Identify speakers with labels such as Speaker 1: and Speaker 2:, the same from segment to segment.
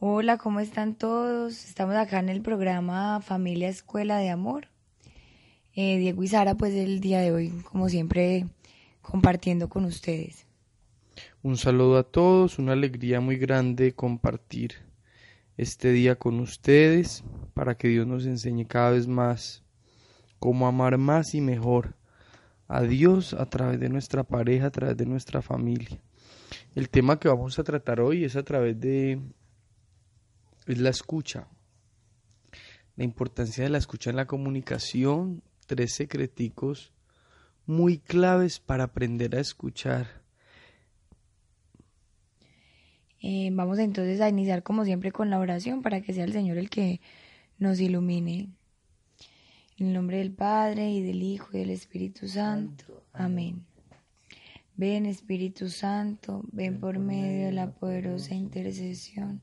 Speaker 1: Hola, ¿cómo están todos? Estamos acá en el programa Familia Escuela de Amor. Eh, Diego y Sara, pues el día de hoy, como siempre, compartiendo con ustedes.
Speaker 2: Un saludo a todos, una alegría muy grande compartir este día con ustedes para que Dios nos enseñe cada vez más cómo amar más y mejor a Dios a través de nuestra pareja, a través de nuestra familia. El tema que vamos a tratar hoy es a través de es la escucha. La importancia de la escucha en la comunicación, tres secreticos muy claves para aprender a escuchar.
Speaker 1: Eh, vamos entonces a iniciar como siempre con la oración para que sea el Señor el que nos ilumine. En el nombre del Padre y del Hijo y del Espíritu Santo. Amén. Ven Espíritu Santo, ven por medio de la poderosa intercesión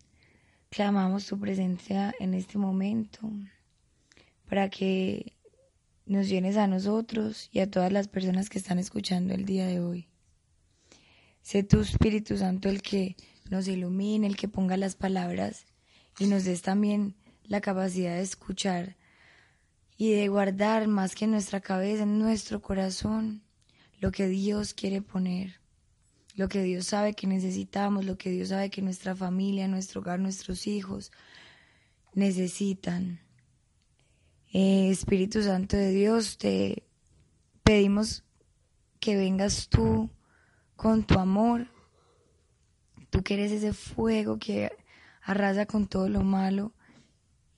Speaker 1: Clamamos tu presencia en este momento para que nos llenes a nosotros y a todas las personas que están escuchando el día de hoy. Sé tu Espíritu Santo el que nos ilumine, el que ponga las palabras y nos des también la capacidad de escuchar y de guardar más que en nuestra cabeza, en nuestro corazón, lo que Dios quiere poner lo que Dios sabe que necesitamos, lo que Dios sabe que nuestra familia, nuestro hogar, nuestros hijos necesitan. Eh, Espíritu Santo de Dios, te pedimos que vengas tú con tu amor, tú que eres ese fuego que arrasa con todo lo malo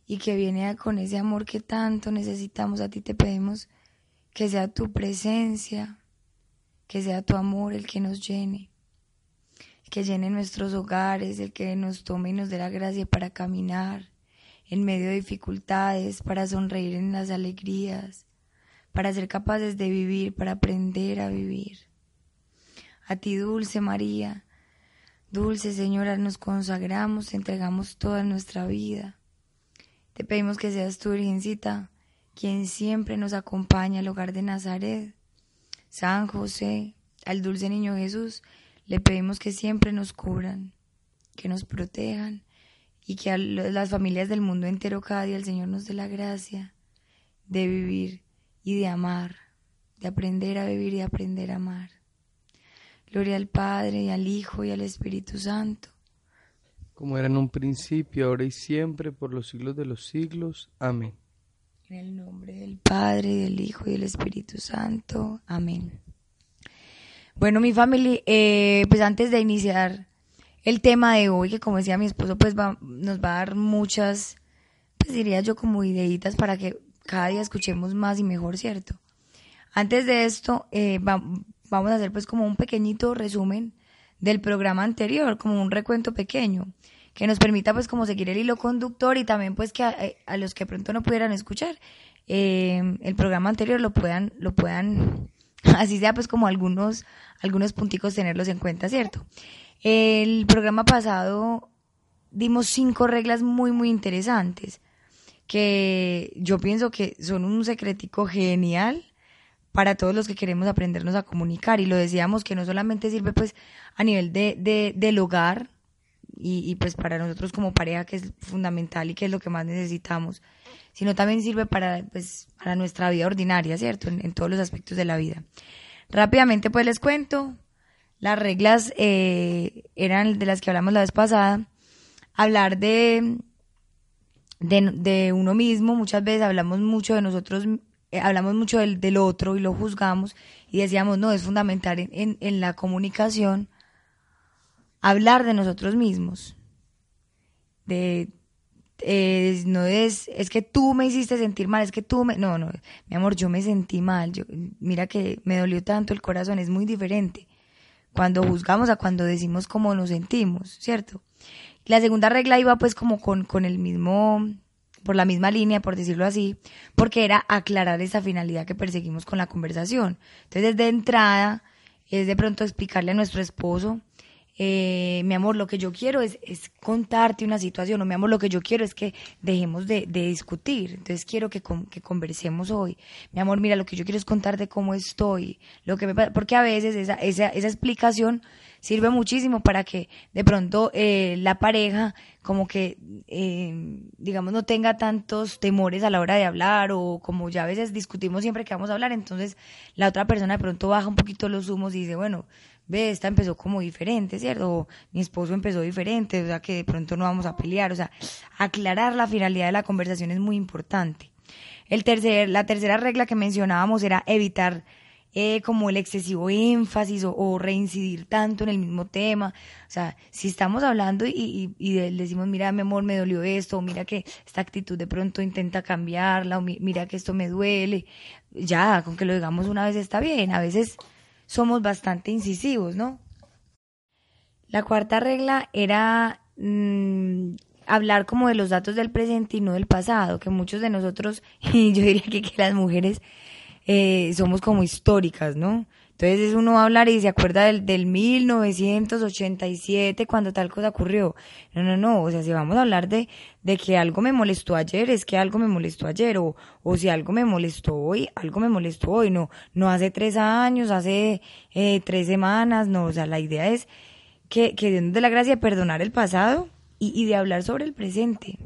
Speaker 1: y que viene con ese amor que tanto necesitamos. A ti te pedimos que sea tu presencia, que sea tu amor el que nos llene, que llene nuestros hogares, el que nos tome y nos dé la gracia para caminar en medio de dificultades, para sonreír en las alegrías, para ser capaces de vivir, para aprender a vivir. A ti, dulce María, dulce Señora, nos consagramos, te entregamos toda nuestra vida. Te pedimos que seas tu Virgencita, quien siempre nos acompaña al hogar de Nazaret San José, al dulce niño Jesús, le pedimos que siempre nos cubran, que nos protejan y que a las familias del mundo entero cada día el Señor nos dé la gracia de vivir y de amar, de aprender a vivir y aprender a amar. Gloria al Padre y al Hijo y al Espíritu Santo.
Speaker 2: Como era en un principio, ahora y siempre, por los siglos de los siglos. Amén.
Speaker 1: En el nombre del Padre, del Hijo y del Espíritu Santo. Amén. Bueno, mi familia, eh, pues antes de iniciar el tema de hoy, que como decía mi esposo, pues nos va a dar muchas, pues diría yo como ideitas para que cada día escuchemos más y mejor, ¿cierto? Antes de esto, eh, vamos a hacer pues como un pequeñito resumen del programa anterior, como un recuento pequeño que nos permita pues como seguir el hilo conductor y también pues que a, eh, los que pronto no pudieran escuchar eh, el programa anterior lo puedan, lo puedan, así sea pues como algunos, algunos punticos tenerlos en cuenta, ¿cierto? El programa pasado dimos cinco reglas muy, muy interesantes que yo pienso que son un secretico genial para todos los que queremos aprendernos a comunicar y lo decíamos que no solamente sirve pues a nivel de, de del hogar y, pues para nosotros como pareja que es fundamental y que es lo que más necesitamos, sino también sirve para, pues, para nuestra vida ordinaria, ¿cierto? En, todos los aspectos de la vida. Rápidamente pues les cuento, las reglas eh, eran de las que hablamos la vez pasada, hablar de de, uno mismo, muchas veces hablamos mucho de nosotros, eh, hablamos mucho del, del, otro y lo juzgamos y decíamos, no, es fundamental en, en, la comunicación hablar de nosotros mismos, de no es, es que tú me hiciste sentir mal, es que tú me, no, no, mi amor, yo me sentí mal, yo, mira que me dolió tanto el corazón, es muy diferente cuando juzgamos a cuando decimos cómo nos sentimos, ¿cierto? La segunda regla iba pues como con, con el mismo, por la misma línea, por decirlo así, porque era aclarar esa finalidad que perseguimos con la conversación. Entonces, desde entrada, es de pronto explicarle a nuestro esposo, eh, mi amor, lo que yo quiero es, es, contarte una situación, o mi amor, lo que yo quiero es que dejemos de, de discutir, entonces quiero que, conversemos hoy. Mi amor, mira, lo que yo quiero es contarte cómo estoy, lo que me porque a veces esa, esa, esa explicación sirve muchísimo para que de pronto eh, la pareja como que, eh, digamos, no tenga tantos temores a la hora de hablar o como ya a veces discutimos siempre que vamos a hablar, entonces la otra persona de pronto baja un poquito los humos y dice, bueno, ve, esta empezó como diferente, ¿cierto? O mi esposo empezó diferente, o sea que de pronto no vamos a pelear, o sea, aclarar la finalidad de la conversación es muy importante. El tercer, la tercera regla que mencionábamos era evitar eh, como el excesivo énfasis o, reincidir tanto en el mismo tema. O sea, si estamos hablando y, y, decimos, mira, mi amor, me dolió esto, o mira que esta actitud de pronto intenta cambiarla, o mira que esto me duele, ya, con que lo digamos una vez está bien. A veces somos bastante incisivos, ¿no? La cuarta regla era mm, hablar como de los datos del presente y no del pasado, que muchos de nosotros, y yo diría que, las mujeres, eh, somos como históricas, ¿no? Entonces es uno va a hablar y se acuerda del, del 1987 cuando tal cosa ocurrió. No, no, no, o sea, si vamos a hablar de, de que algo me molestó ayer, es que algo me molestó ayer, o, o si algo me molestó hoy, algo me molestó hoy, no, no hace tres años, hace eh, tres semanas, no, o sea, la idea es que, que Dios nos dé la gracia de perdonar el pasado y, y de hablar sobre el presente.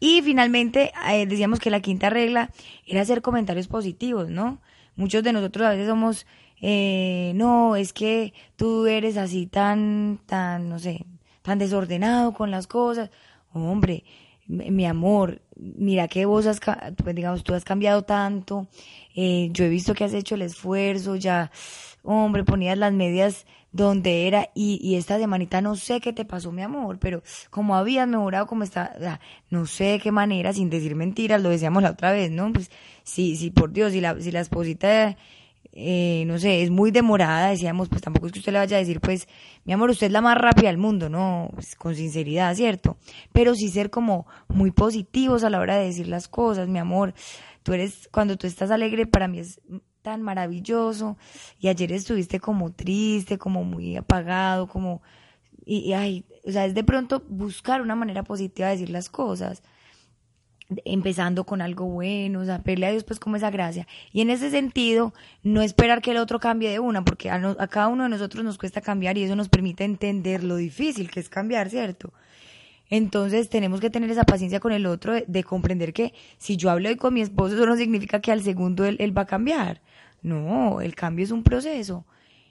Speaker 1: Y finalmente, eh, decíamos que la quinta regla era hacer comentarios positivos, ¿no? Muchos de nosotros a veces somos, eh, no, es que tú eres así tan, tan, no sé, tan desordenado con las cosas. Hombre, mi amor, mira que vos has, pues digamos, tú has cambiado tanto, eh, yo he visto que has hecho el esfuerzo, ya, hombre, ponías las medias donde era y, y esta semanita no sé qué te pasó, mi amor, pero como habías mejorado, como está, no sé de qué manera, sin decir mentiras, lo decíamos la otra vez, ¿no? Pues sí, sí, por Dios, si la, si la esposita, eh, no sé, es muy demorada, decíamos, pues tampoco es que usted le vaya a decir, pues, mi amor, usted es la más rápida del mundo, ¿no? Pues, con sinceridad, ¿cierto? Pero sí ser como muy positivos a la hora de decir las cosas, mi amor, tú eres, cuando tú estás alegre, para mí es tan maravilloso y ayer estuviste como triste, como muy apagado, como y, ay, o sea, es de pronto buscar una manera positiva de decir las cosas, empezando con algo bueno, o sea, pedirle a Dios pues como esa gracia. Y en ese sentido, no esperar que el otro cambie de una, porque a, a cada uno de nosotros nos cuesta cambiar y eso nos permite entender lo difícil que es cambiar, ¿cierto? Entonces tenemos que tener esa paciencia con el otro de, comprender que si yo hablo hoy con mi esposo, eso no significa que al segundo él va a cambiar. No, el cambio es un proceso.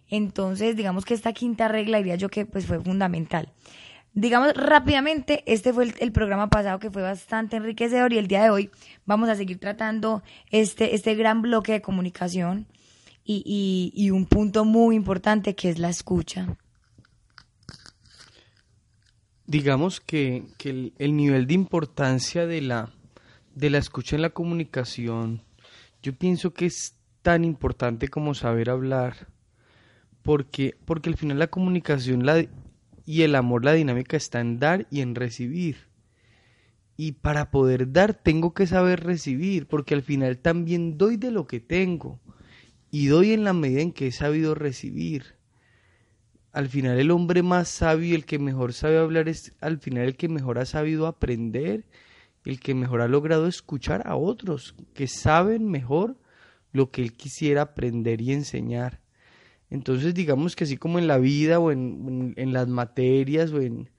Speaker 1: Entonces, digamos que esta quinta regla diría yo que pues fue fundamental. Digamos rápidamente, este fue el, programa pasado que fue bastante enriquecedor y el día de hoy vamos a seguir tratando este, este gran bloque de comunicación y, y, un punto muy importante que es la escucha.
Speaker 2: Digamos que, que el, el, nivel de importancia de la, de la escucha en la comunicación, yo pienso que es tan importante como saber hablar, porque, porque al final la comunicación y el amor, la dinámica está en dar y en recibir. Y para poder dar tengo que saber recibir, porque al final también doy de lo que tengo y doy en la medida en que he sabido recibir. Al final el hombre más sabio, el que mejor sabe hablar es al final el que mejor ha sabido aprender, el que mejor ha logrado escuchar a otros que saben mejor lo que él quisiera aprender y enseñar. Entonces, digamos que así como en la vida o en, en, las materias o en,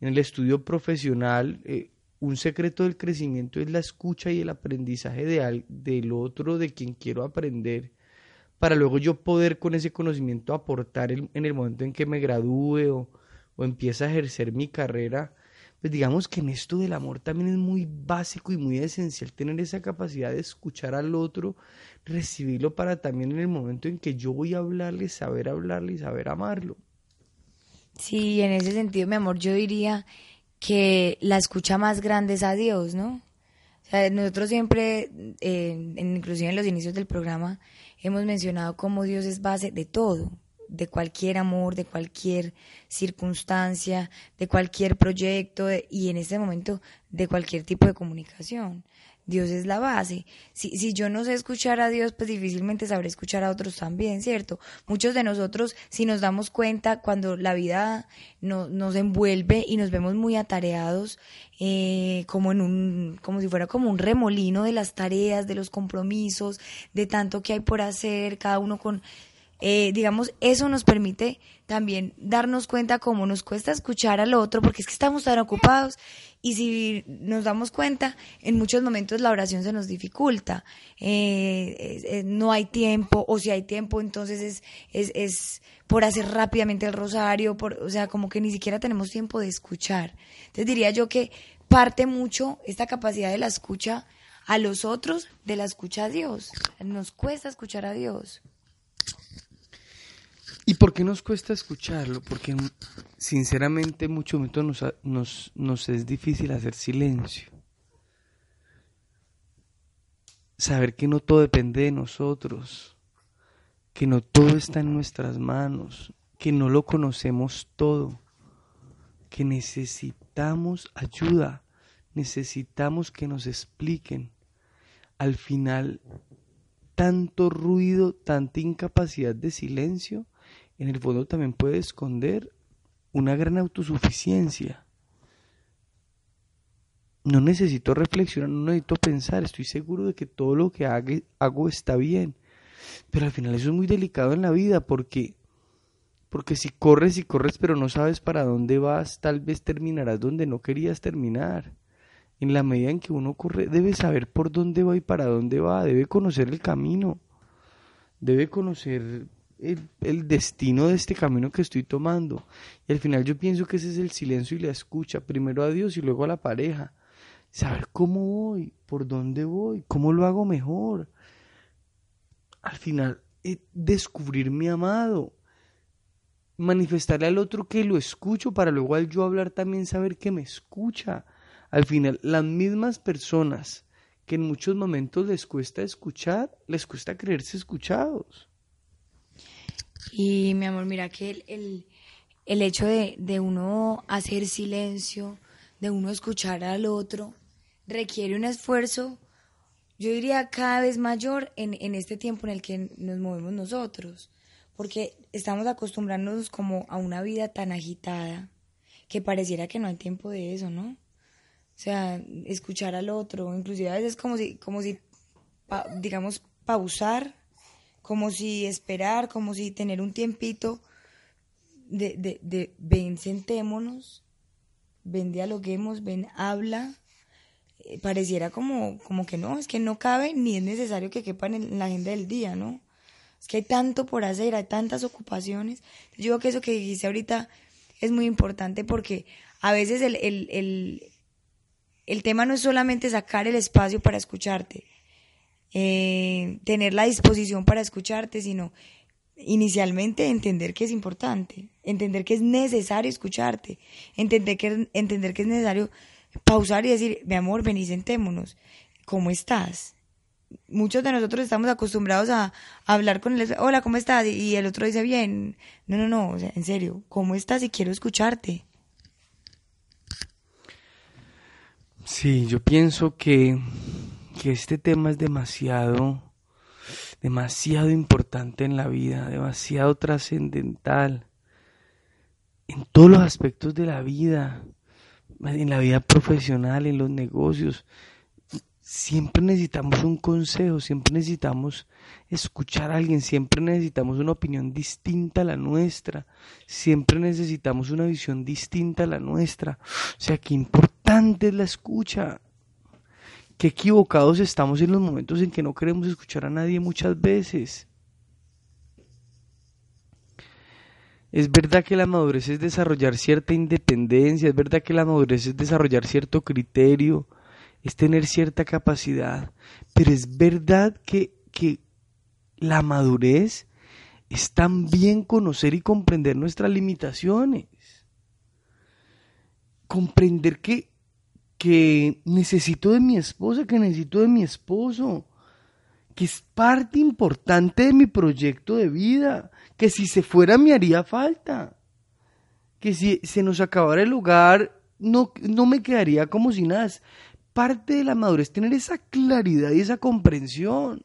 Speaker 2: el estudio profesional, eh, un secreto del crecimiento es la escucha y el aprendizaje de del otro, de quien quiero aprender, para luego yo poder con ese conocimiento aportar en el momento en que me gradúe o, o empiece a ejercer mi carrera, pues digamos que en esto del amor también es muy básico y muy esencial tener esa capacidad de escuchar al otro, recibirlo para también en el momento en que yo voy a hablarle, saber hablarle y saber amarlo.
Speaker 1: Sí, en ese sentido, mi amor, yo diría que la escucha más grande es a Dios, ¿no? O sea, nosotros siempre, eh, inclusive en los inicios del programa, hemos mencionado cómo Dios es base de todo, de cualquier amor, de cualquier circunstancia, de cualquier proyecto y en este momento de cualquier tipo de comunicación. Dios es la base. Si, si yo no sé escuchar a Dios, pues difícilmente sabré escuchar a otros también, ¿cierto? Muchos de nosotros, si nos damos cuenta, cuando la vida no, nos envuelve y nos vemos muy atareados, eh, como en un, como si fuera como un remolino de las tareas, de los compromisos, de tanto que hay por hacer, cada uno con eh, digamos, eso nos permite también darnos cuenta cómo nos cuesta escuchar al otro, porque es que estamos tan ocupados y si nos damos cuenta, en muchos momentos la oración se nos dificulta, eh, no hay tiempo, o si hay tiempo, entonces es, es, es por hacer rápidamente el rosario, por, o sea, como que ni siquiera tenemos tiempo de escuchar. Entonces diría yo que parte mucho esta capacidad de la escucha a los otros de la escucha a Dios. Nos cuesta escuchar a Dios.
Speaker 2: ¿Y por qué nos cuesta escucharlo? Porque sinceramente en muchos nos, nos es difícil hacer silencio. Saber que no todo depende de nosotros, que no todo está en nuestras manos, que no lo conocemos todo, que necesitamos ayuda, necesitamos que nos expliquen. Al final, tanto ruido, tanta incapacidad de silencio, en el fondo también puede esconder una gran autosuficiencia. No necesito reflexionar, no necesito pensar, estoy seguro de que todo lo que hago está bien. Pero al final eso es muy delicado en la vida porque porque si corres y corres pero no sabes para dónde vas, tal vez terminarás donde no querías terminar. En la medida en que uno corre, debe saber por dónde va y para dónde va, debe conocer el camino, debe conocer el, destino de este camino que estoy tomando. Y al final yo pienso que ese es el silencio y la escucha, primero a Dios y luego a la pareja. Saber cómo voy, por dónde voy, cómo lo hago mejor. Al final, eh, descubrir mi amado, manifestarle al otro que lo escucho para luego al yo hablar también saber que me escucha. Al final, las mismas personas que en muchos momentos les cuesta escuchar, les cuesta creerse escuchados.
Speaker 1: Y mi amor, mira que el, el, hecho de, de, uno hacer silencio, de uno escuchar al otro, requiere un esfuerzo, yo diría cada vez mayor en, en este tiempo en el que nos movemos nosotros, porque estamos acostumbrándonos como a una vida tan agitada que pareciera que no hay tiempo de eso, ¿no? O sea, escuchar al otro, inclusive a veces como si, como si, digamos, pausar como si esperar, como si tener un tiempito de, de, de ven, sentémonos, ven, dialoguemos, ven, habla. Eh, pareciera como, como que no, es que no cabe ni es necesario que quepan en la agenda del día, ¿no? Es que hay tanto por hacer, hay tantas ocupaciones. Yo creo que eso que dijiste ahorita es muy importante porque a veces el, el, el, el tema no es solamente sacar el espacio para escucharte, eh, tener la disposición para escucharte, sino inicialmente entender que es importante, entender que es necesario escucharte, entender que, entender que es necesario pausar y decir, mi amor, ven y sentémonos, ¿cómo estás? Muchos de nosotros estamos acostumbrados a, hablar con el, hola, ¿cómo estás? Y el otro dice, bien, no, no, no, en serio, ¿cómo estás? Y quiero escucharte.
Speaker 2: Sí, yo pienso que que este tema es demasiado, demasiado importante en la vida, demasiado trascendental, en todos los aspectos de la vida, en la vida profesional, en los negocios. Siempre necesitamos un consejo, siempre necesitamos escuchar a alguien, siempre necesitamos una opinión distinta a la nuestra, siempre necesitamos una visión distinta a la nuestra. O sea, qué importante es la escucha. Qué equivocados estamos en los momentos en que no queremos escuchar a nadie muchas veces. Es verdad que la madurez es desarrollar cierta independencia, es verdad que la madurez es desarrollar cierto criterio, es tener cierta capacidad, pero es verdad que, que la madurez es también conocer y comprender nuestras limitaciones. Comprender que, que necesito de mi esposa, que necesito de mi esposo, que es parte importante de mi proyecto de vida, que si se fuera me haría falta, que si se nos acabara el lugar no, no me quedaría como si nada. parte de la madurez tener esa claridad y esa comprensión.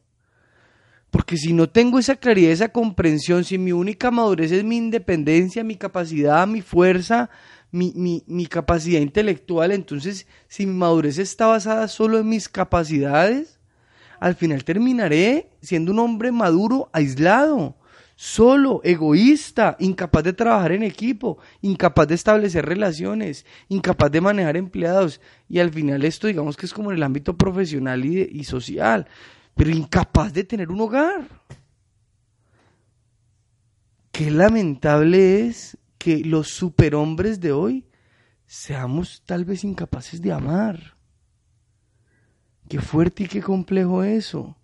Speaker 2: Porque si no tengo esa claridad, esa comprensión, si mi única madurez es mi independencia, mi capacidad, mi fuerza, mi, mi, mi, capacidad intelectual, entonces si mi madurez está basada solo en mis capacidades, al final terminaré siendo un hombre maduro, aislado, solo, egoísta, incapaz de trabajar en equipo, incapaz de establecer relaciones, incapaz de manejar empleados. Y al final esto digamos que es como en el ámbito profesional y, y social, pero incapaz de tener un hogar. Qué lamentable es que los superhombres de hoy seamos tal vez incapaces de amar. Qué fuerte y qué complejo eso.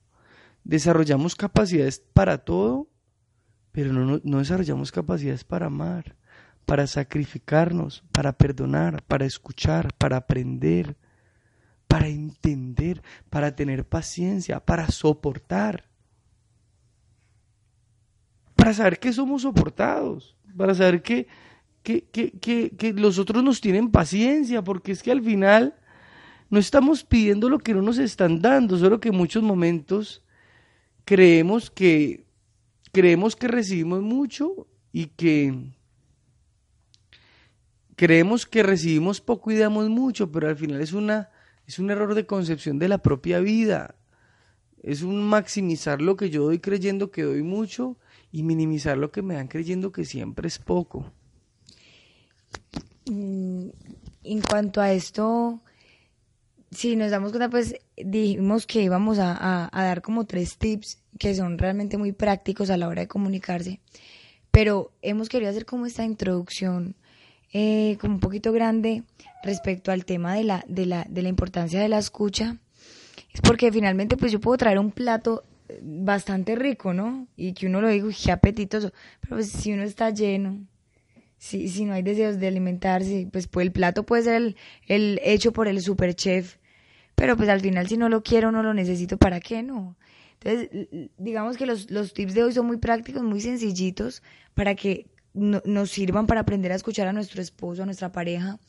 Speaker 2: Desarrollamos capacidades para todo, pero no, no, desarrollamos capacidades para amar, para sacrificarnos, para perdonar, para escuchar, para aprender, para entender, para tener paciencia, para soportar. Para saber que somos soportados, para saber que, que, que, que los otros nos tienen paciencia, porque es que al final no estamos pidiendo lo que no nos están dando, solo que en muchos momentos creemos que creemos que recibimos mucho y que creemos que recibimos poco y damos mucho, pero al final es una es un error de concepción de la propia vida. Es un maximizar lo que yo doy creyendo que doy mucho y minimizar lo que me dan creyendo que siempre es poco.
Speaker 1: Mm, en cuanto a esto, si nos damos cuenta, pues dijimos que íbamos a, dar como tres tips que son realmente muy prácticos a la hora de comunicarse, pero hemos querido hacer como esta introducción eh, como un poquito grande respecto al tema de la, de, la, de la importancia de la escucha, es porque finalmente pues yo puedo traer un plato bastante rico, ¿no? Y que uno lo diga, qué apetitoso, pero pues si uno está lleno, si, si no hay deseos de alimentarse, pues, pues el plato puede ser el, hecho por el super chef, pero pues al final si no lo quiero, no lo necesito, ¿para qué no? Entonces, digamos que los, los tips de hoy son muy prácticos, muy sencillitos, para que nos sirvan para aprender a escuchar a nuestro esposo, a nuestra pareja.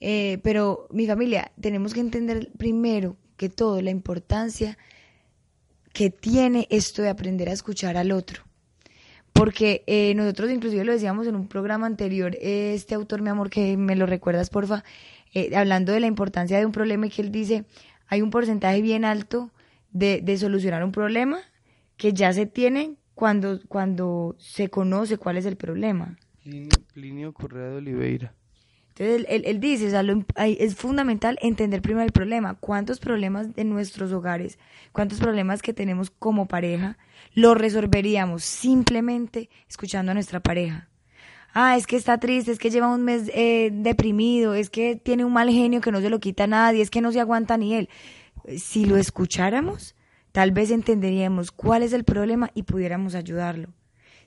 Speaker 1: Eh, pero mi familia, tenemos que entender primero que todo la importancia que tiene esto de aprender a escuchar al otro. Porque eh, nosotros inclusive lo decíamos en un programa anterior, este autor, mi amor, que me lo recuerdas, porfa, eh, hablando de la importancia de un problema y que él dice, hay un porcentaje bien alto de, de solucionar un problema que ya se tiene cuando, cuando se conoce cuál es el problema.
Speaker 2: Correa de Oliveira.
Speaker 1: Entonces él, dice, es fundamental entender primero el problema. ¿Cuántos problemas de nuestros hogares, cuántos problemas que tenemos como pareja, los resolveríamos simplemente escuchando a nuestra pareja? ah, es que está triste, es que lleva un mes eh, deprimido, es que tiene un mal genio que no se lo quita a nadie, es que no se aguanta ni él. Si lo escucháramos, tal vez entenderíamos cuál es el problema y pudiéramos ayudarlo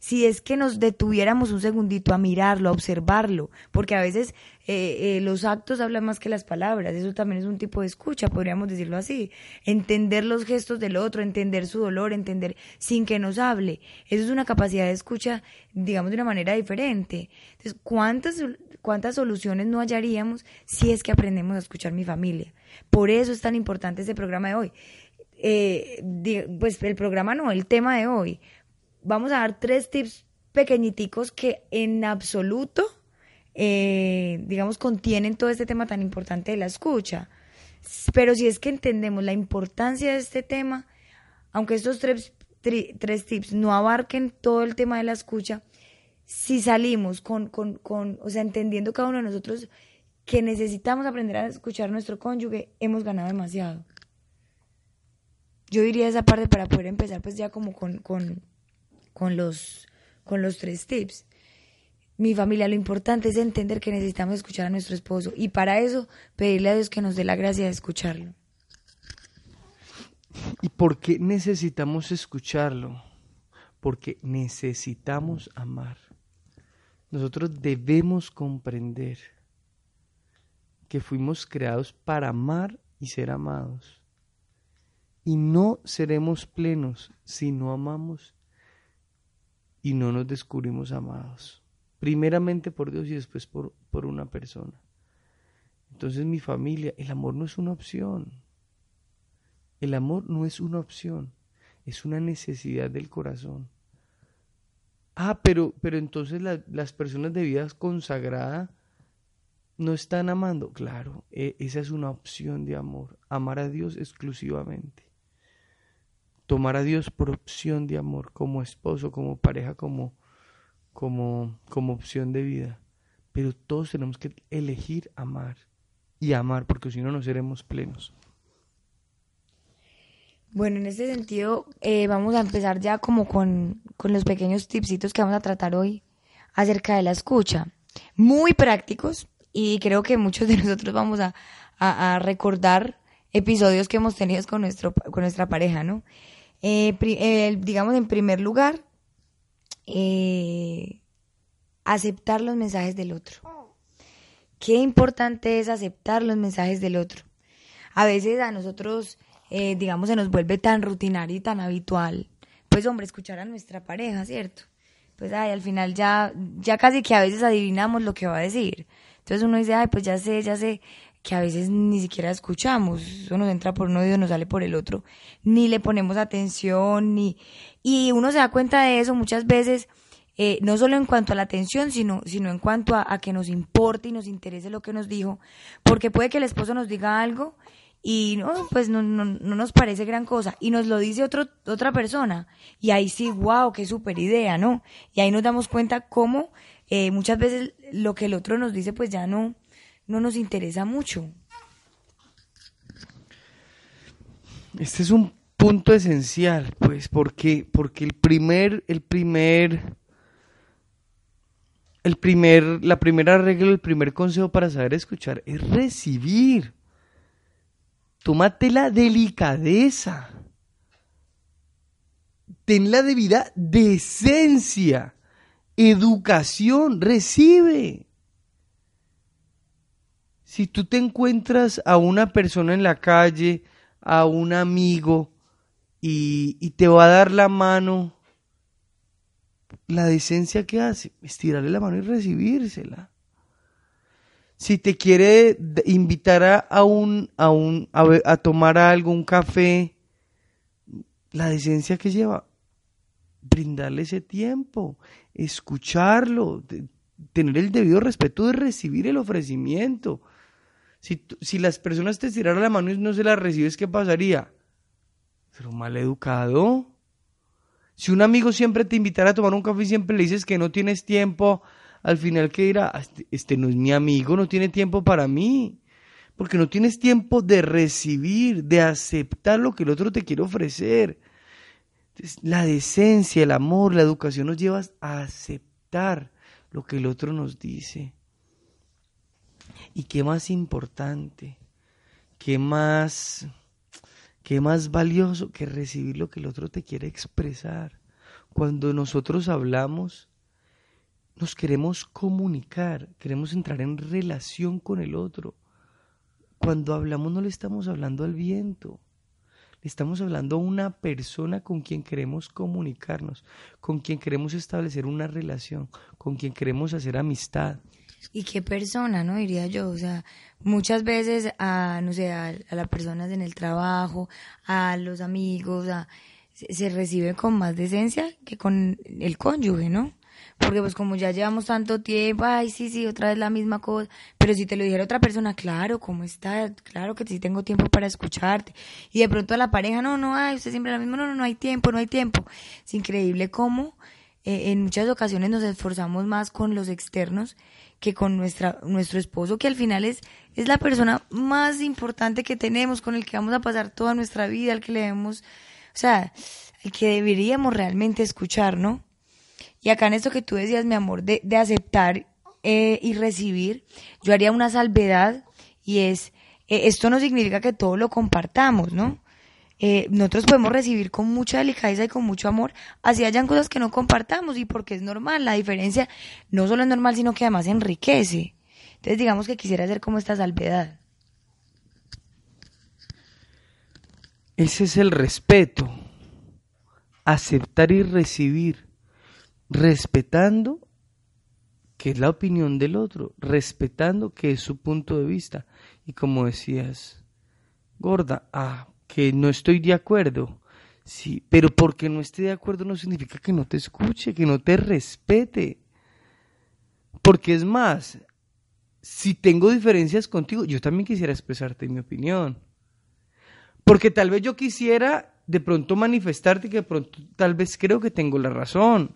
Speaker 1: si es que nos detuviéramos un segundito a mirarlo, a observarlo, porque a veces eh, eh, los actos hablan más que las palabras, eso también es un tipo de escucha, podríamos decirlo así, entender los gestos del otro, entender su dolor, entender sin que nos hable, eso es una capacidad de escucha, digamos, de una manera diferente. Entonces, ¿cuántas, cuántas soluciones no hallaríamos si es que aprendemos a escuchar mi familia? Por eso es tan importante este programa de hoy. Eh, pues el programa no, el tema de hoy, vamos a dar tres tips pequeñiticos que en absoluto, eh, digamos, contienen todo este tema tan importante de la escucha. Pero si es que entendemos la importancia de este tema, aunque estos tres, tres tips no abarquen todo el tema de la escucha, si salimos con, con, con, o sea, entendiendo cada uno de nosotros que necesitamos aprender a escuchar a nuestro cónyuge, hemos ganado demasiado. Yo diría esa parte para poder empezar pues ya como con, con, con los, con los tres tips. mi familia, lo importante es entender que necesitamos escuchar a nuestro esposo y para eso pedirle a Dios que nos dé la gracia de escucharlo.
Speaker 2: ¿Y por qué necesitamos escucharlo? Porque necesitamos amar. Nosotros debemos comprender que fuimos creados para amar y ser amados. Y no seremos plenos si no amamos y no nos descubrimos amados. Primeramente por Dios y después por, por una persona. Entonces mi familia, el amor no es una opción. El amor no es una opción, es una necesidad del corazón. Ah, pero, pero entonces las personas de vida consagrada no están amando. Claro, e, esa es una opción de amor. Amar a Dios exclusivamente. Tomar a Dios por opción de amor, como esposo, como pareja, como, como, como opción de vida. Pero todos tenemos que elegir amar y amar, porque si no, no seremos plenos.
Speaker 1: Bueno, en este sentido, eh, vamos a empezar ya como con, los pequeños tipsitos que vamos a tratar hoy acerca de la escucha. Muy prácticos y creo que muchos de nosotros vamos a, recordar episodios que hemos tenido con, nuestro, con nuestra pareja, ¿no? Eh, eh, digamos, en primer lugar, aceptar los mensajes del otro. Qué importante es aceptar los mensajes del otro. A veces a nosotros eh, digamos, se nos vuelve tan rutinario y tan habitual, pues hombre, escuchar a nuestra pareja, ¿cierto? Pues ay, al final ya, ya casi que a veces adivinamos lo que va a decir. Entonces uno dice, ay, pues ya sé, ya sé, que a veces ni siquiera escuchamos, eso nos entra por un oído, nos sale por el otro, ni le ponemos atención, ni... Y uno se da cuenta de eso muchas veces, eh, no solo en cuanto a la atención, sino, sino en cuanto a, que nos importe y nos interese lo que nos dijo, porque puede que el esposo nos diga algo y no, pues no, no, no, nos parece gran cosa. Y nos lo dice otro, otra persona. Y ahí sí, wow, qué super idea, ¿no? Y ahí nos damos cuenta cómo eh, muchas veces lo que el otro nos dice pues ya no, no nos interesa mucho.
Speaker 2: Este es un punto esencial, pues, porque, porque el primer, el primer, el primer, la primera regla, el primer consejo para saber escuchar es recibir. Tómate la delicadeza. Ten la debida decencia. Educación. Recibe. Si tú te encuentras a una persona en la calle, a un amigo, y, y te va a dar la mano, la decencia que hace, estirarle la mano y recibírsela si te quiere invitar a, un, a, un, a, tomar algo, un café, la decencia que lleva, brindarle ese tiempo, escucharlo, tener el debido respeto de recibir el ofrecimiento. Si, si las personas te tiraran la mano y no se la recibes, ¿qué pasaría? Pero mal educado. Si un amigo siempre te invitara a tomar un café y siempre le dices que no tienes tiempo, al final que dirá, este, este no es mi amigo, no tiene tiempo para mí, porque no tienes tiempo de recibir, de aceptar lo que el otro te quiere ofrecer. la decencia, el amor, la educación nos lleva a aceptar lo que el otro nos dice. Y qué más importante, qué más, qué más valioso que recibir lo que el otro te quiere expresar. Cuando nosotros hablamos, nos queremos comunicar, queremos entrar en relación con el otro. Cuando hablamos no le estamos hablando al viento, le estamos hablando a una persona con quien queremos comunicarnos, con quien queremos establecer una relación, con quien queremos hacer amistad.
Speaker 1: ¿Y qué persona, no? Diría yo, o sea, muchas veces a, no sé, a, las personas en el trabajo, a los amigos, a, se recibe con más decencia que con el cónyuge, ¿no? porque pues como ya llevamos tanto tiempo, ay, sí, sí, otra vez la misma cosa, pero si te lo dijera otra persona, claro, ¿cómo está? Claro que sí tengo tiempo para escucharte. Y de pronto a la pareja, no, no, ay, usted siempre la misma, no, no, no hay tiempo, no hay tiempo. Es increíble cómo eh, en muchas ocasiones nos esforzamos más con los externos que con nuestra, nuestro esposo, que al final es, es la persona más importante que tenemos, con el que vamos a pasar toda nuestra vida, al que le debemos, o sea, el que deberíamos realmente escuchar, ¿no? Y acá en esto que tú decías, mi amor, de, de aceptar eh, y recibir, yo haría una salvedad y es, eh, esto no significa que todo lo compartamos, ¿no? Eh, nosotros podemos recibir con mucha delicadeza y con mucho amor, así hayan cosas que no compartamos y porque es normal, la diferencia no solo es normal, sino que además enriquece. Entonces digamos que quisiera hacer como esta salvedad.
Speaker 2: Ese es el respeto, aceptar y recibir, respetando que es la opinión del otro, respetando que es su punto de vista. Y como decías, gorda, ah, que no estoy de acuerdo. Sí, pero porque no esté de acuerdo no significa que no te escuche, que no te respete. Porque es más, si tengo diferencias contigo, yo también quisiera expresarte mi opinión. Porque tal vez yo quisiera de pronto manifestarte que de pronto tal vez creo que tengo la razón.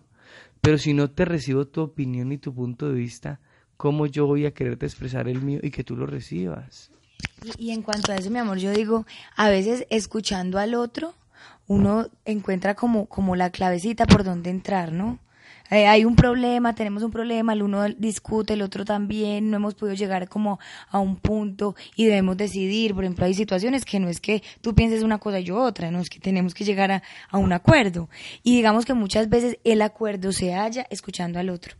Speaker 2: Pero si no te recibo tu opinión y tu punto de vista, ¿cómo yo voy a quererte expresar el mío y que tú lo recibas?
Speaker 1: Y, en cuanto a eso, mi amor, yo digo, a veces escuchando al otro, uno encuentra como, como la clavecita por donde entrar, ¿no? Eh, hay un problema, tenemos un problema, el uno discute, el otro también, no hemos podido llegar como a un punto y debemos decidir. Por ejemplo, hay situaciones que no es que tú pienses una cosa y yo otra, no es que tenemos que llegar a un acuerdo. Y digamos que muchas veces el acuerdo se halla escuchando al otro.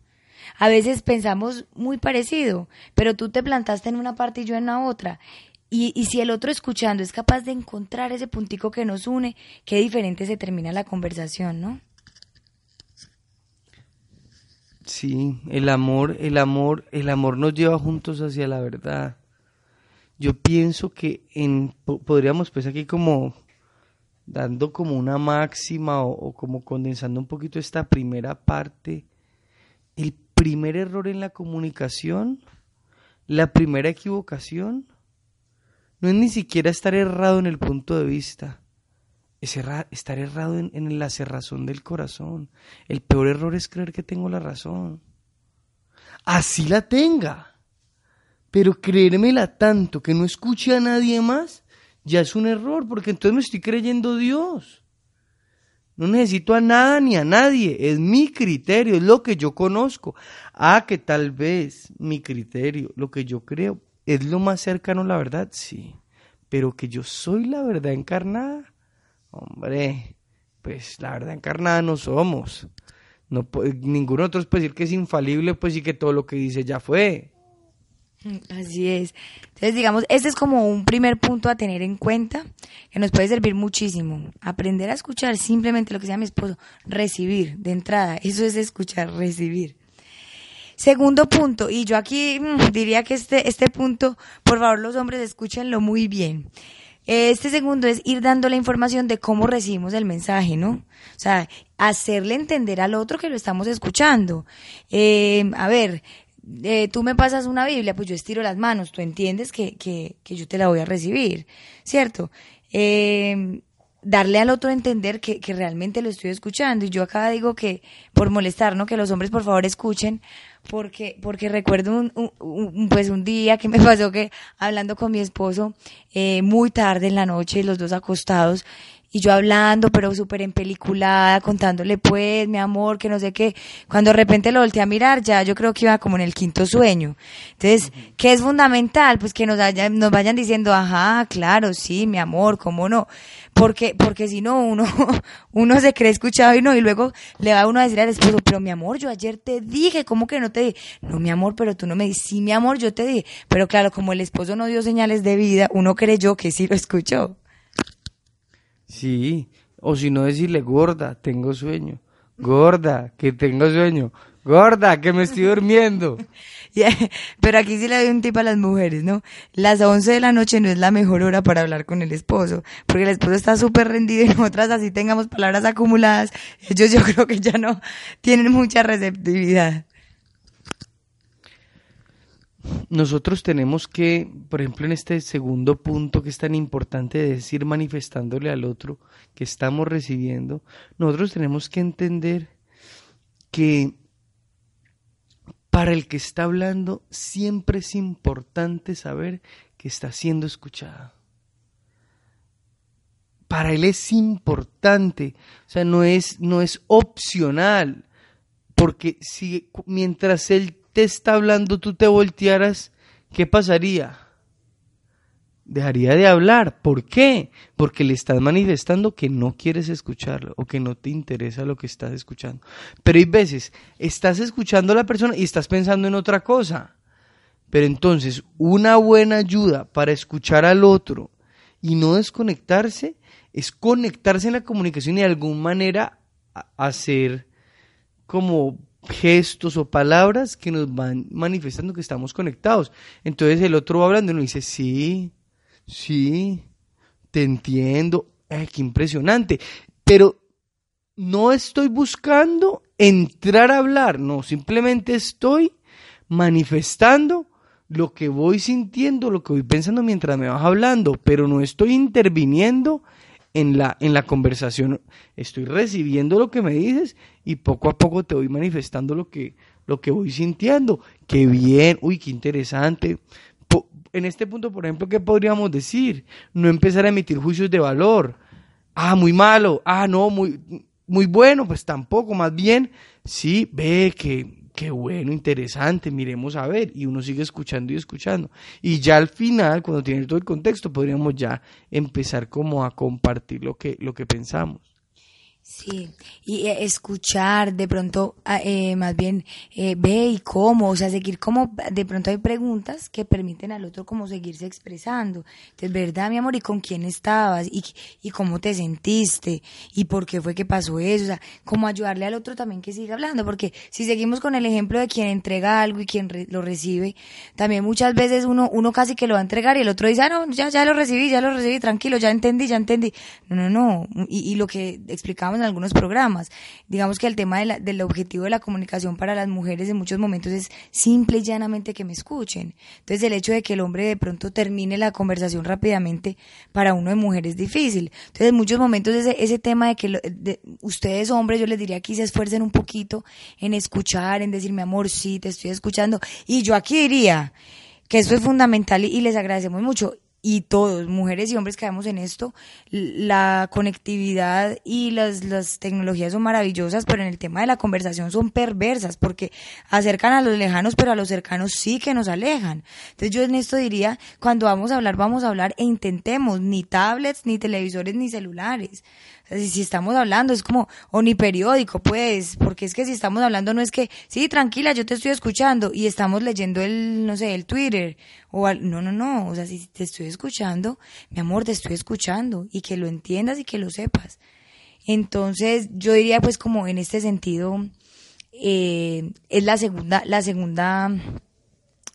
Speaker 1: A veces pensamos muy parecido, pero tú te plantaste en una parte y yo en la otra. Y, y, si el otro escuchando es capaz de encontrar ese puntico que nos une, qué diferente se termina la conversación, ¿no?
Speaker 2: Sí, el amor, el amor, el amor nos lleva juntos hacia la verdad. Yo pienso que en, podríamos pues aquí como dando como una máxima o, como condensando un poquito esta primera parte, primer error en la comunicación, la primera equivocación, no es ni siquiera estar errado en el punto de vista, es estar errado en, la cerrazón del corazón. El peor error es creer que tengo la razón. Así la tenga. Pero creérmela tanto que no escuche a nadie más, ya es un error, porque entonces me estoy creyendo Dios. No necesito a nada ni a nadie, es mi criterio, es lo que yo conozco. Ah, que tal vez mi criterio, lo que yo creo, es lo más cercano a la verdad, sí. Pero que yo soy la verdad encarnada, Hombre, pues la verdad encarnada no somos. No, ninguno de nosotros puede decir que es infalible, pues sí que todo lo que dice ya fue.
Speaker 1: Así es. Entonces, digamos, este es como un primer punto a tener en cuenta que nos puede servir muchísimo. Aprender a escuchar simplemente lo que sea mi esposo, recibir de entrada. Eso es escuchar, recibir. Segundo punto, y yo aquí mm, diría que este, este punto, por favor, los hombres escúchenlo muy bien. Este segundo es ir dando la información de cómo recibimos el mensaje, ¿no? O sea, hacerle entender al otro que lo estamos escuchando. Eh, a ver, eh, tú me pasas una Biblia, pues yo estiro las manos, tú entiendes que, que, que yo te la voy a recibir, ¿cierto? Eh, darle al otro a entender que, que, realmente lo estoy escuchando. Y yo acá digo que, por molestar, ¿no? Que los hombres por favor escuchen, porque, porque recuerdo un, un, pues un día que me pasó que hablando con mi esposo eh, muy tarde en la noche, los dos acostados, y yo hablando, pero súper empeliculada, contándole pues, mi amor, que no sé qué. Cuando de repente lo volteé a mirar, ya yo creo que iba como en el quinto sueño. Entonces, ¿qué es fundamental? Pues que nos, nos vayan diciendo, ajá, claro, sí, mi amor, cómo no. Porque, porque si no, uno, uno se cree escuchado y no, y luego le va uno a decir al esposo, pero mi amor, yo ayer te dije, ¿cómo que no te dije? No, mi amor, pero tú no me dices, sí, mi amor, yo te dije. Pero claro, como el esposo no dio señales de vida, uno creyó que sí lo escuchó.
Speaker 2: Sí, o si no decirle, gorda, tengo sueño. Gorda, que tengo sueño. Gorda, que me estoy durmiendo.
Speaker 1: Pero aquí sí le doy un tip a las mujeres, ¿no? Las 11 de la noche no es la mejor hora para hablar con el esposo, porque el esposo está súper rendido y nosotras así tengamos palabras acumuladas, ellos yo creo que ya no tienen mucha receptividad
Speaker 2: nosotros tenemos que, por ejemplo, en este segundo punto que es tan importante de decir manifestándole al otro que estamos recibiendo, nosotros tenemos que entender que para el que está hablando siempre es importante saber que está siendo escuchado. Para él es importante, o sea, no es, no es opcional Porque si mientras él está hablando tú te voltearas, ¿qué pasaría? Dejaría de hablar. ¿Por qué? Porque le estás manifestando que no quieres escucharlo o que no te interesa lo que estás escuchando. Pero hay veces, estás escuchando a la persona y estás pensando en otra cosa. Pero entonces, una buena ayuda para escuchar al otro y no desconectarse es conectarse en la comunicación y de alguna manera hacer como gestos o palabras que nos van manifestando que estamos conectados. Entonces el otro va hablando y uno dice, sí, sí, te entiendo, Ay, qué impresionante. Pero no estoy buscando entrar a hablar, no, simplemente estoy manifestando lo que voy sintiendo, lo que voy pensando mientras me vas hablando, pero no estoy interviniendo en la, en la conversación. Estoy recibiendo lo que me dices y poco a poco te voy manifestando lo que, lo que voy sintiendo. Qué bien, uy, qué interesante. En este punto, por ejemplo, ¿qué podríamos decir? No empezar a emitir juicios de valor. Ah, muy malo. Ah, no, muy, muy bueno. Pues tampoco. Más bien, sí, ve que qué bueno, interesante, miremos a ver. Y uno sigue escuchando y escuchando. Y ya al final, cuando tiene todo el contexto, podríamos ya empezar como a compartir lo que, lo que pensamos.
Speaker 1: Sí, y eh, escuchar, de pronto, ah, eh, más bien, eh, ve y cómo, o sea, seguir como, de pronto hay preguntas que permiten al otro como seguirse expresando. Entonces, ¿verdad, mi amor? ¿Y con quién estabas? ¿Y, y cómo te sentiste? ¿Y por qué fue que pasó eso? O sea, como ayudarle al otro también que siga hablando, porque si seguimos con el ejemplo de quien entrega algo y quien lo recibe, también muchas veces uno, uno casi que lo va a entregar y el otro dice, ah, no, ya, ya lo recibí, ya lo recibí, tranquilo, ya entendí, ya entendí. No, no, no. Y, y lo que explicamos en algunos programas. Digamos que el tema del objetivo de la comunicación para las mujeres en muchos momentos es simple y llanamente que me escuchen. Entonces el hecho de que el hombre de pronto termine la conversación rápidamente para uno de mujer es difícil. Entonces en muchos momentos ese, ese tema de que ustedes hombres yo les diría que se esfuercen un poquito en escuchar, en decir mi amor, sí, te estoy escuchando. Y yo aquí diría que esto es fundamental y les agradecemos mucho y todos, mujeres y hombres que vemos en esto, la conectividad y las, las tecnologías son maravillosas, pero en el tema de la conversación son perversas, porque acercan a los lejanos, pero a los cercanos sí que nos alejan. Entonces yo en esto diría, cuando vamos a hablar, vamos a hablar e intentemos, ni tablets, ni televisores, ni celulares si estamos hablando es como, o ni periódico, pues, porque es que si estamos hablando no es que, sí, tranquila, yo te estoy escuchando y estamos leyendo el, no sé, el Twitter, o no, no, no, o sea, si te estoy escuchando, mi amor, te estoy escuchando y que lo entiendas y que lo sepas. Entonces, yo diría pues como en este sentido, eh, es la segunda, la segunda,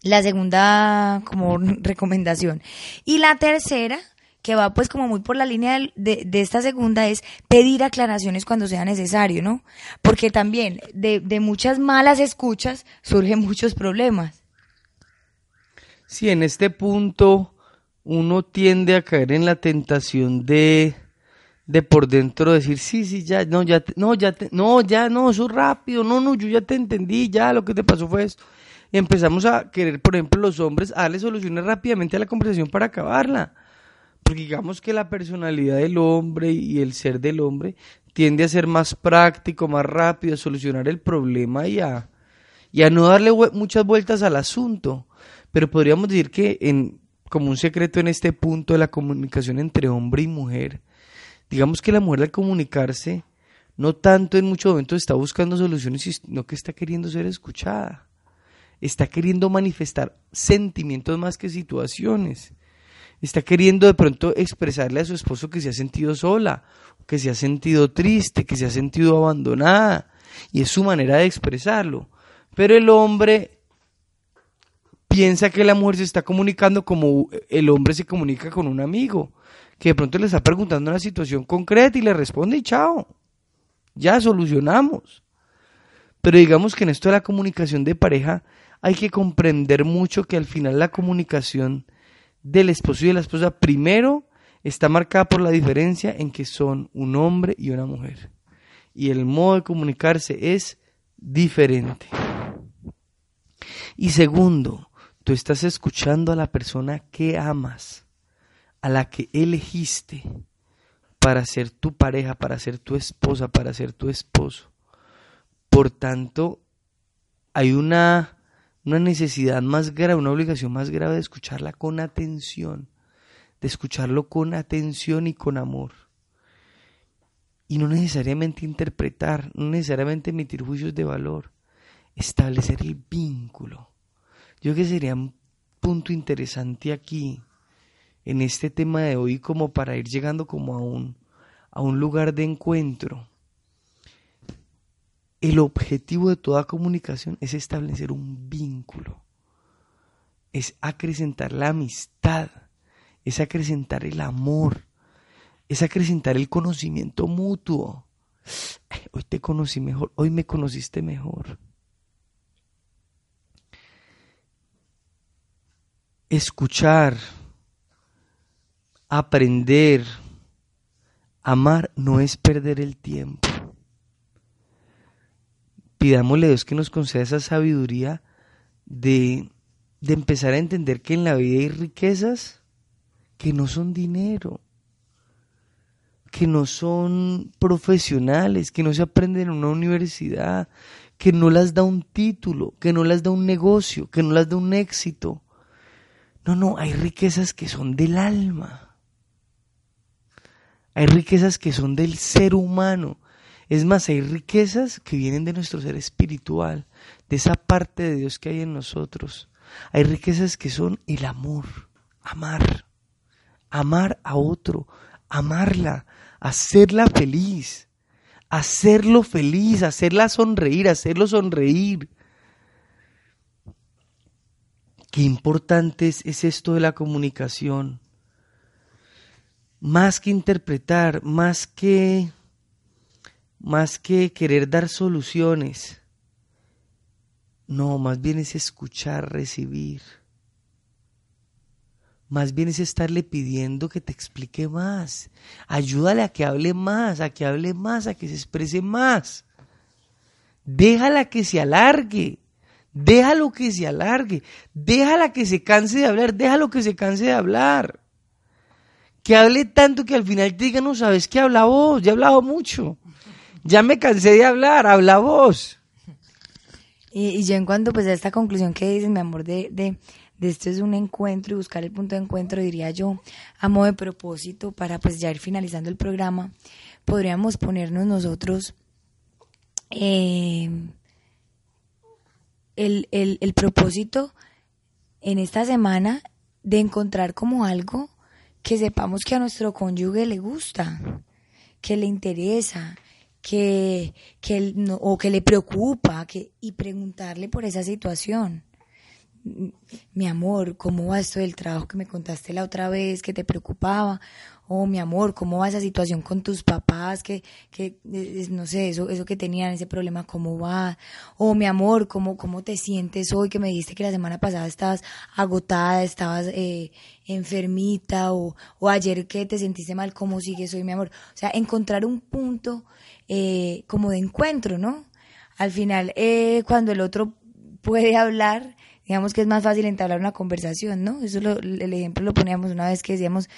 Speaker 1: la segunda como recomendación. Y la tercera, que va pues como muy por la línea de, de, esta segunda es pedir aclaraciones cuando sea necesario, ¿no? Porque también de, de muchas malas escuchas surgen muchos problemas.
Speaker 2: Sí, en este punto uno tiende a caer en la tentación de, de por dentro decir, sí, sí, ya, no, ya, no, ya, no, ya, no, eso rápido, no, no, yo ya te entendí, ya, lo que te pasó fue esto. Y empezamos a querer, por ejemplo, los hombres, darle soluciones rápidamente a la conversación para acabarla. Porque digamos que la personalidad del hombre y el ser del hombre tiende a ser más práctico, más rápido, a solucionar el problema y a, y a no darle muchas vueltas al asunto. Pero podríamos decir que en, como un secreto en este punto de la comunicación entre hombre y mujer, digamos que la mujer al comunicarse no tanto en muchos momentos está buscando soluciones, sino que está queriendo ser escuchada. Está queriendo manifestar sentimientos más que situaciones está queriendo de pronto expresarle a su esposo que se ha sentido sola, que se ha sentido triste, que se ha sentido abandonada, y es su manera de expresarlo. Pero el hombre piensa que la mujer se está comunicando como el hombre se comunica con un amigo, que de pronto le está preguntando una situación concreta y le responde y chao, ya solucionamos. Pero digamos que en esto de la comunicación de pareja hay que comprender mucho que al final la comunicación del esposo y de la esposa primero está marcada por la diferencia en que son un hombre y una mujer. Y el modo de comunicarse es diferente. Y segundo, tú estás escuchando a la persona que amas, a la que elegiste para ser tu pareja, para ser tu esposa, para ser tu esposo. por tanto hay una, una necesidad más grave, una obligación más grave de escucharla con atención, de escucharlo con atención y con amor. Y no necesariamente interpretar, no necesariamente emitir juicios de valor, establecer el vínculo. Yo creo que sería un punto interesante aquí, en este tema de hoy, como para ir llegando como a un, a un lugar de encuentro. El objetivo de toda comunicación es establecer un vínculo, es acrecentar la amistad, es acrecentar el amor, es acrecentar el conocimiento mutuo. hoy te conocí mejor, hoy me conociste mejor. Escuchar, aprender, amar no es perder el tiempo pidámosle a Dios que nos conceda esa sabiduría de, de empezar a entender que en la vida hay riquezas que no son dinero, que no son profesionales, que no se aprenden en una universidad, que no las da un título, que no las da un negocio, que no las da un éxito. No, no, hay riquezas que son del alma. Hay riquezas que son del ser humano, es más, hay riquezas que vienen de nuestro ser espiritual, de esa parte de Dios que hay en nosotros. Hay riquezas que son el amor, amar, amar a otro, amarla, hacerla feliz, hacerlo feliz, hacerla sonreír, hacerlo sonreír. Qué importante es, es esto de la comunicación. Más que interpretar, más que más que querer dar soluciones. No, más bien es escuchar, recibir. Más bien es estarle pidiendo que te explique más. Ayúdale a que hable más, a que hable más, a que se exprese más. Déjala que se alargue. Déjalo que se alargue. Déjala que se canse de hablar. Déjalo que se canse de hablar. Que hable tanto que al final te diga, no sabes que habla vos, ya he hablado mucho. Ya me cansé de hablar, habla vos.
Speaker 1: Y, yo en cuanto pues a esta conclusión que dices, mi amor, de, de, de, esto es un encuentro y buscar el punto de encuentro, diría yo, a modo de propósito, para pues ya ir finalizando el programa, podríamos ponernos nosotros eh, el, el, el propósito en esta semana de encontrar como algo que sepamos que a nuestro cónyuge le gusta, que le interesa, que, que o que le preocupa que, y preguntarle por esa situación. Mi amor, ¿cómo va esto del trabajo que me contaste la otra vez que te preocupaba? Oh, mi amor, ¿cómo va esa situación con tus papás? Que, que no sé, eso, eso que tenían, ese problema, ¿cómo va? Oh, mi amor, ¿cómo, cómo te sientes hoy? Que me dijiste que la semana pasada estabas agotada, estabas eh, enfermita, o, o ayer que te sentiste mal, ¿cómo sigues hoy, mi amor? O sea, encontrar un punto eh, como de encuentro, ¿no? Al final, eh, cuando el otro puede hablar, digamos que es más fácil entablar una conversación, ¿no? Eso el ejemplo lo poníamos una vez que decíamos,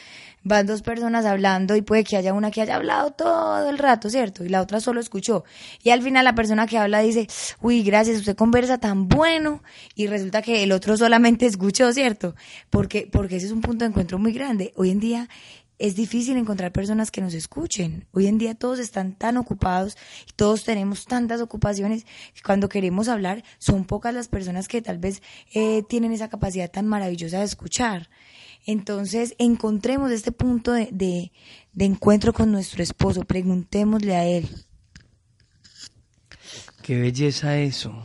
Speaker 1: van dos personas hablando y puede que haya una que haya hablado todo el rato, ¿cierto? Y la otra solo escuchó. Y al final la persona que habla dice, uy, gracias, usted conversa tan bueno. Y resulta que el otro solamente escuchó, ¿cierto? Porque, porque ese es un punto de encuentro muy grande. Hoy en día es difícil encontrar personas que nos escuchen. Hoy en día todos están tan ocupados y todos tenemos tantas ocupaciones que cuando queremos hablar son pocas las personas que tal vez eh, tienen esa capacidad tan maravillosa de escuchar. Entonces encontremos este punto de, de, encuentro con nuestro esposo, preguntémosle a él.
Speaker 2: Qué belleza eso,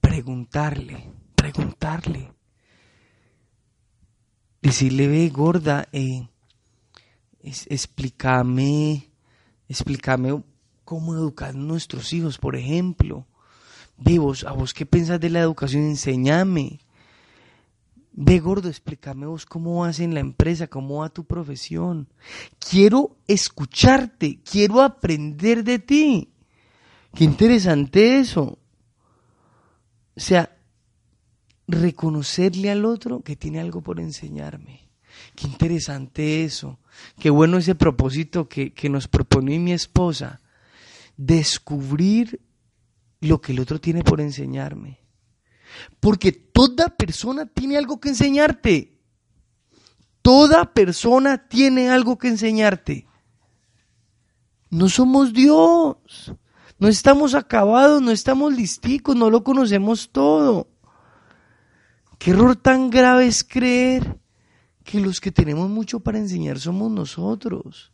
Speaker 2: preguntarle, preguntarle. Decirle, ve gorda, eh, explícame, explícame cómo educar a nuestros hijos, por ejemplo. Ve vos, a vos qué pensás de la educación, enséñame. Ve gordo, explícame vos cómo vas en la empresa, cómo va tu profesión. Quiero escucharte, quiero aprender de ti. Qué interesante eso. O sea, reconocerle al otro que tiene algo por enseñarme. Qué interesante eso. Qué bueno ese propósito que, que nos propone mi esposa. Descubrir lo que el otro tiene por enseñarme. Porque toda persona tiene algo que enseñarte. Toda persona tiene algo que enseñarte. No somos Dios. No estamos acabados, no estamos listicos, no lo conocemos todo. Qué error tan grave es creer que los que tenemos mucho para enseñar somos nosotros.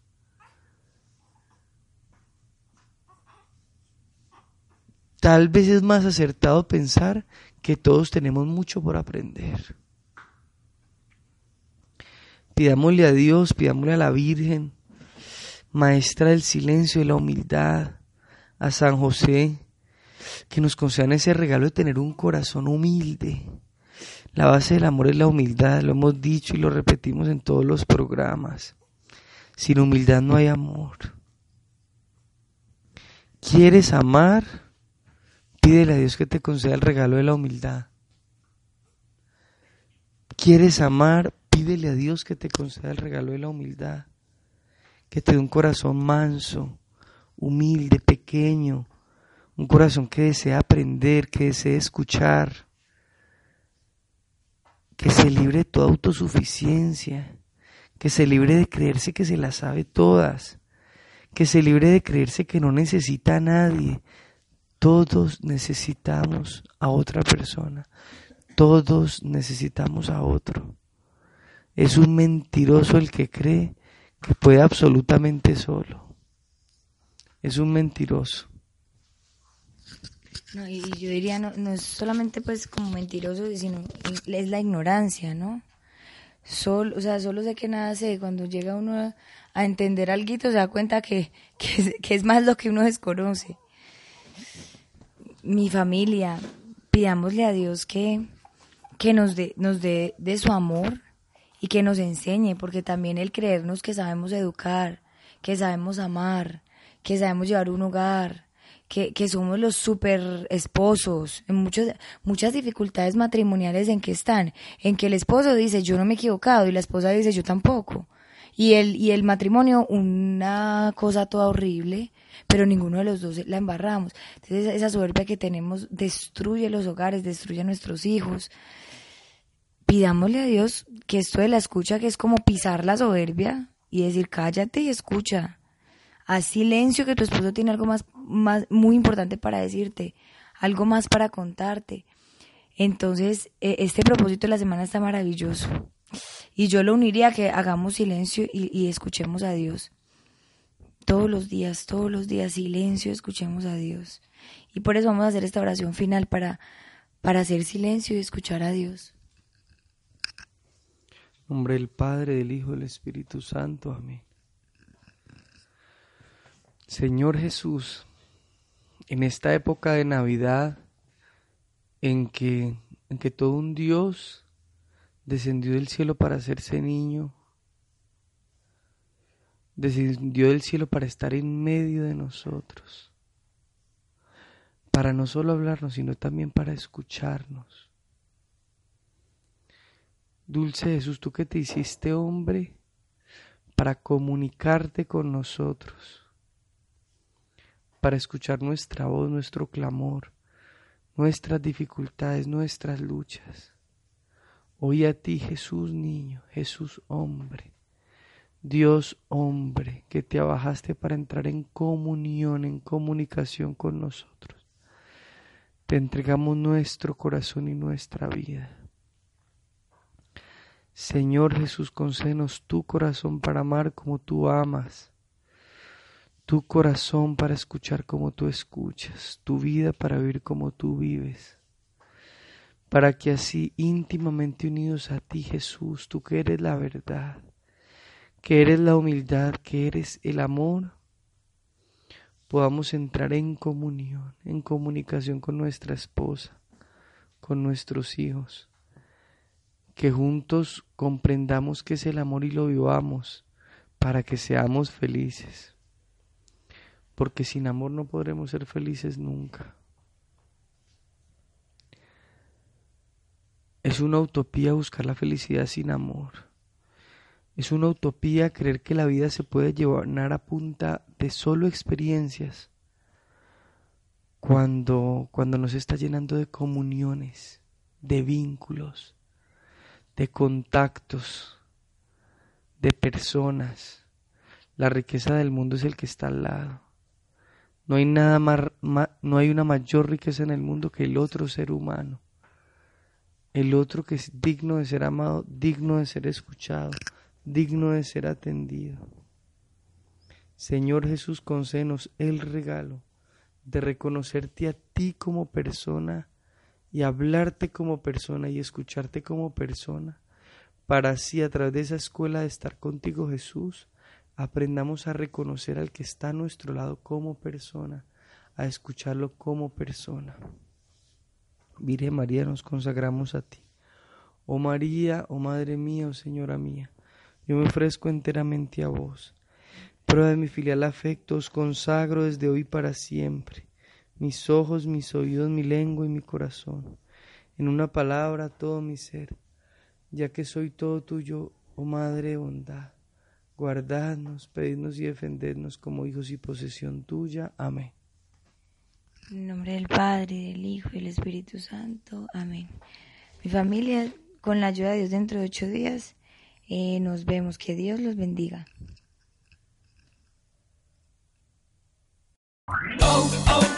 Speaker 2: Tal vez es más acertado pensar que todos tenemos mucho por aprender. Pidámosle a Dios, pidámosle a la Virgen, Maestra del Silencio y la Humildad, a San José, que nos concedan ese regalo de tener un corazón humilde. La base del amor es la humildad, lo hemos dicho y lo repetimos en todos los programas. Sin humildad no hay amor. ¿Quieres amar? Pídele a Dios que te conceda el regalo de la humildad. ¿Quieres amar? Pídele a Dios que te conceda el regalo de la humildad. Que te dé un corazón manso, humilde, pequeño, un corazón que desea aprender, que desea escuchar, que se libre de toda autosuficiencia, que se libre de creerse que se las sabe todas, que se libre de creerse que no necesita a nadie. Todos necesitamos a otra persona, todos necesitamos a otro. Es un mentiroso el que cree que puede absolutamente solo es un mentiroso.
Speaker 1: No, y yo diría, no, no es solamente pues como mentiroso, sino es la ignorancia, ¿no? Solo, o sea, solo sé que nada sé. Cuando llega uno a, entender algo, se da cuenta que, que, es más lo que uno desconoce. Mi familia, pidámosle a Dios que, que nos dé nos dé de su amor y que nos enseñe, porque también el creernos que sabemos educar, que sabemos amar, que sabemos llevar un hogar, que, que somos los super esposos, en muchos, muchas dificultades matrimoniales en que están, en que el esposo dice yo no me he equivocado y la esposa dice yo tampoco. Y el, y el matrimonio, una cosa toda horrible, pero ninguno de los dos la embarramos. Entonces esa soberbia que tenemos destruye los hogares, destruye a nuestros hijos. Pidámosle a Dios que esto de la escucha, que es como pisar la soberbia y decir cállate y escucha haz silencio que tu esposo tiene algo más, más muy importante para decirte, algo más para contarte. Entonces, e, este propósito de la semana está maravilloso. Y yo lo uniría a que hagamos silencio y, y escuchemos a Dios. Todos los días, todos los días, silencio, escuchemos a Dios. Y por eso vamos a hacer esta oración final para, para hacer silencio y escuchar a Dios.
Speaker 2: nombre del Padre, del Hijo, del Espíritu Santo. Amén. Señor Jesús, en esta época de Navidad en que, en que todo un Dios descendió del cielo para hacerse niño, descendió del cielo para estar en medio de nosotros, para no solo hablarnos, sino también para escucharnos. Dulce Jesús, tú que te hiciste hombre para comunicarte con nosotros para escuchar nuestra voz, nuestro clamor, nuestras dificultades, nuestras luchas. Hoy a ti, Jesús niño, Jesús hombre, Dios hombre, que te abajaste para entrar en comunión, en comunicación con nosotros. Te entregamos nuestro corazón y nuestra vida. Señor Jesús, concédenos tu corazón para amar como tú amas tu corazón para escuchar como tú escuchas, tu vida para vivir como tú vives, para que así íntimamente unidos a ti Jesús, tú que eres la verdad, que eres la humildad, que eres el amor, podamos entrar en comunión, en comunicación con nuestra esposa, con nuestros hijos, que juntos comprendamos que es el amor y lo vivamos para que seamos felices porque sin amor no podremos ser felices nunca. Es una utopía buscar la felicidad sin amor. Es una utopía creer que la vida se puede llevar a punta de solo experiencias. cuando, cuando nos está llenando de comuniones, de vínculos, de contactos, de personas. La riqueza del mundo es el que está al lado. No hay nada más, no hay una mayor riqueza en el mundo que el otro ser humano. El otro que es digno de ser amado, digno de ser escuchado, digno de ser atendido. Señor Jesús, concédenos el regalo de reconocerte a ti como persona y hablarte como persona y escucharte como persona, para así a través de esa escuela de estar contigo Jesús, aprendamos a reconocer al que está a nuestro lado como persona, a escucharlo como persona. Virgen María, nos consagramos a ti. Oh María, oh Madre mía, oh Señora mía, yo me ofrezco enteramente a vos. Prueba de mi filial afecto, os consagro desde hoy para siempre mis ojos, mis oídos, mi lengua y mi corazón. En una palabra, todo mi ser, ya que soy todo tuyo, oh Madre bondad. Guardadnos, pedidnos y defendednos como hijos y posesión tuya. Amén.
Speaker 1: En nombre del Padre, del Hijo y del Espíritu Santo. Amén. Mi familia, con la ayuda de Dios dentro de ocho días, eh, nos vemos. Que Dios los bendiga.
Speaker 3: Oh, oh.